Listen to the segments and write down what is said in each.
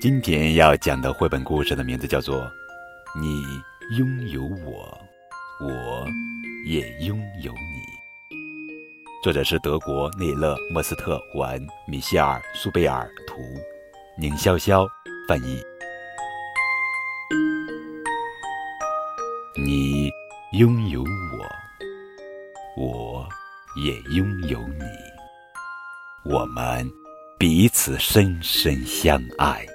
今天要讲的绘本故事的名字叫做《你拥有我，我也拥有你》。作者是德国内勒·莫斯特文，米歇尔·苏贝尔图，宁潇潇翻译。你拥有我，我也拥有你，我们彼此深深相爱。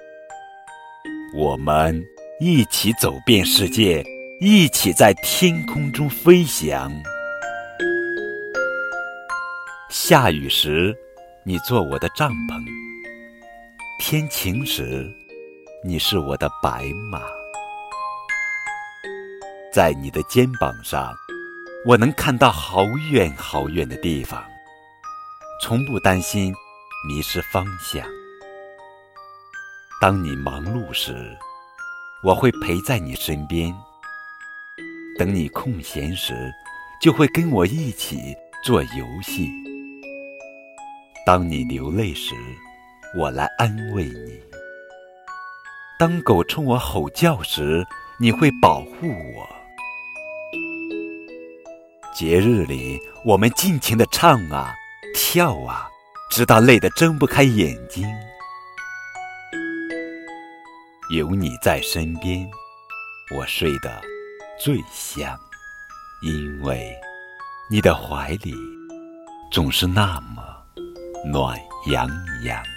我们一起走遍世界，一起在天空中飞翔。下雨时，你做我的帐篷；天晴时，你是我的白马。在你的肩膀上，我能看到好远好远的地方，从不担心迷失方向。当你忙碌时，我会陪在你身边；等你空闲时，就会跟我一起做游戏。当你流泪时，我来安慰你；当狗冲我吼叫时，你会保护我。节日里，我们尽情的唱啊，跳啊，直到累得睁不开眼睛。有你在身边，我睡得最香，因为你的怀里总是那么暖洋洋。